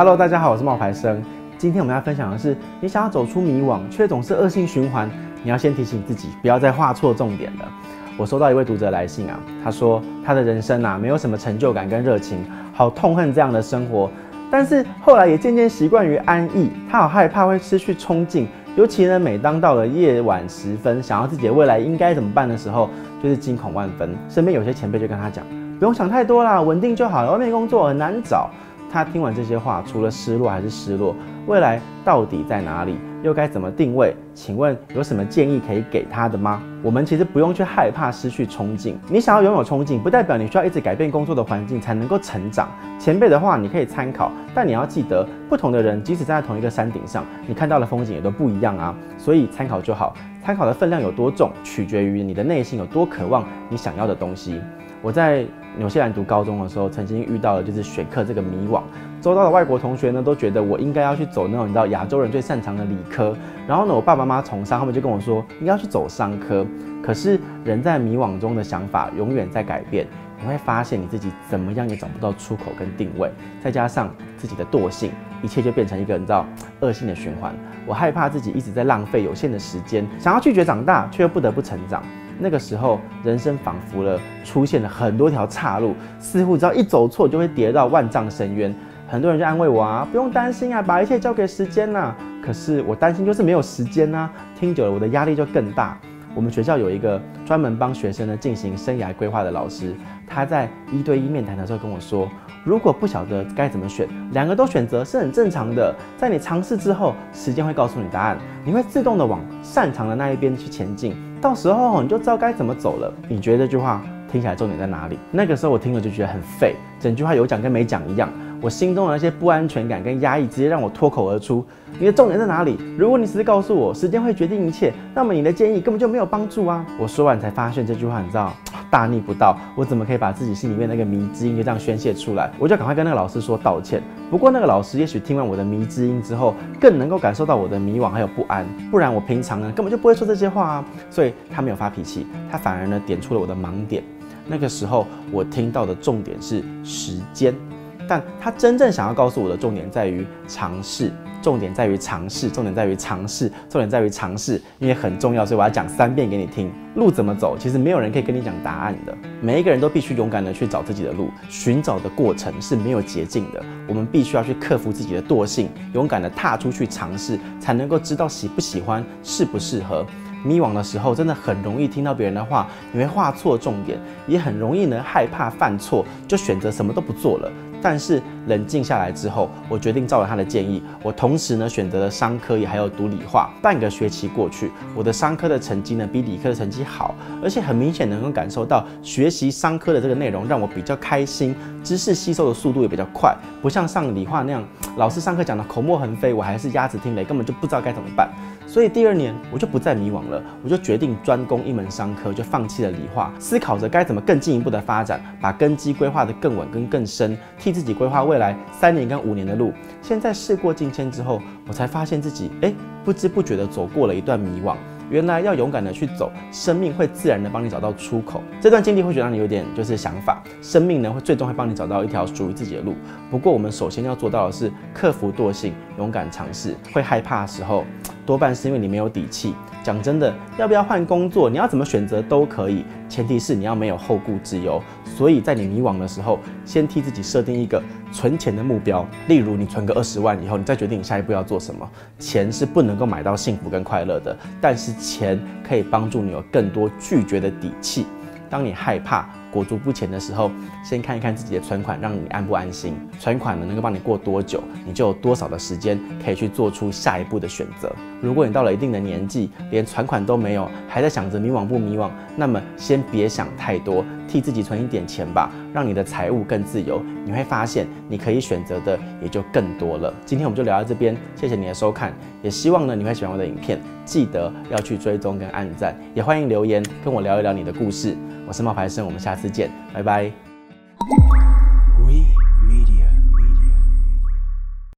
Hello，大家好，我是冒牌生。今天我们要分享的是，你想要走出迷惘，却总是恶性循环，你要先提醒自己，不要再画错重点了。我收到一位读者来信啊，他说他的人生啊，没有什么成就感跟热情，好痛恨这样的生活。但是后来也渐渐习惯于安逸，他好害怕会失去冲劲，尤其呢，每当到了夜晚时分，想要自己的未来应该怎么办的时候，就是惊恐万分。身边有些前辈就跟他讲，不用想太多啦，稳定就好了，外面工作很难找。他听完这些话，除了失落还是失落。未来到底在哪里？又该怎么定位？请问有什么建议可以给他的吗？我们其实不用去害怕失去冲劲。你想要拥有冲劲，不代表你需要一直改变工作的环境才能够成长。前辈的话你可以参考，但你要记得，不同的人即使站在同一个山顶上，你看到的风景也都不一样啊。所以参考就好，参考的分量有多重，取决于你的内心有多渴望你想要的东西。我在纽西兰读高中的时候，曾经遇到了就是选课这个迷惘。周遭的外国同学呢，都觉得我应该要去走那种你知道亚洲人最擅长的理科。然后呢，我爸爸妈妈从商，他们就跟我说，应该要去走商科。可是人在迷惘中的想法永远在改变，你会发现你自己怎么样也找不到出口跟定位，再加上自己的惰性，一切就变成一个你知道恶性的循环。我害怕自己一直在浪费有限的时间，想要拒绝长大，却又不得不成长。那个时候，人生仿佛了出现了很多条岔路，似乎只要一走错就会跌到万丈深渊。很多人就安慰我啊，不用担心啊，把一切交给时间呐、可是我担心就是没有时间啊，听久了我的压力就更大。我们学校有一个专门帮学生呢进行生涯规划的老师，他在一对一面谈的时候跟我说，如果不晓得该怎么选，两个都选择是很正常的。在你尝试之后，时间会告诉你答案，你会自动的往擅长的那一边去前进。到时候你就知道该怎么走了。你觉得这句话听起来重点在哪里？那个时候我听了就觉得很废，整句话有讲跟没讲一样。我心中的那些不安全感跟压抑直接让我脱口而出。你的重点在哪里？如果你只是告诉我时间会决定一切，那么你的建议根本就没有帮助啊！我说完才发现这句话，你知道。大逆不道！我怎么可以把自己心里面那个迷之音就这样宣泄出来？我就赶快跟那个老师说道歉。不过那个老师也许听完我的迷之音之后，更能够感受到我的迷惘还有不安。不然我平常呢根本就不会说这些话啊。所以他没有发脾气，他反而呢点出了我的盲点。那个时候我听到的重点是时间，但他真正想要告诉我的重点在于尝试。重点在于尝试，重点在于尝试，重点在于尝试，因为很重要，所以我要讲三遍给你听。路怎么走？其实没有人可以跟你讲答案的。每一个人都必须勇敢的去找自己的路，寻找的过程是没有捷径的。我们必须要去克服自己的惰性，勇敢的踏出去尝试，才能够知道喜不喜欢，适不适合。迷惘的时候，真的很容易听到别人的话，你会画错重点，也很容易呢害怕犯错，就选择什么都不做了。但是冷静下来之后，我决定照了他的建议，我同时呢选择了商科，也还有读理化。半个学期过去，我的商科的成绩呢比理科的成绩好，而且很明显能够感受到学习商科的这个内容让我比较开心，知识吸收的速度也比较快，不像上理化那样，老师上课讲的口沫横飞，我还是鸭子听雷，根本就不知道该怎么办。所以第二年我就不再迷惘了，我就决定专攻一门商科，就放弃了理化，思考着该怎么更进一步的发展，把根基规划得更稳跟更深，自己规划未来三年跟五年的路。现在事过境迁之后，我才发现自己哎，不知不觉的走过了一段迷惘。原来要勇敢的去走，生命会自然的帮你找到出口。这段经历或许让你有点就是想法，生命呢会最终会帮你找到一条属于自己的路。不过我们首先要做到的是克服惰性，勇敢尝试。会害怕的时候，多半是因为你没有底气。讲真的，要不要换工作，你要怎么选择都可以，前提是你要没有后顾之忧。所以在你迷惘的时候，先替自己设定一个存钱的目标，例如你存个二十万以后，你再决定你下一步要做什么。钱是不能够买到幸福跟快乐的，但是钱可以帮助你有更多拒绝的底气。当你害怕，裹足不前的时候，先看一看自己的存款，让你安不安心？存款呢，能够帮你过多久，你就有多少的时间可以去做出下一步的选择。如果你到了一定的年纪，连存款都没有，还在想着迷惘不迷惘，那么先别想太多，替自己存一点钱吧，让你的财务更自由。你会发现，你可以选择的也就更多了。今天我们就聊到这边，谢谢你的收看，也希望呢你会喜欢我的影片，记得要去追踪跟按赞，也欢迎留言跟我聊一聊你的故事。我是冒牌生，我们下次见，拜拜。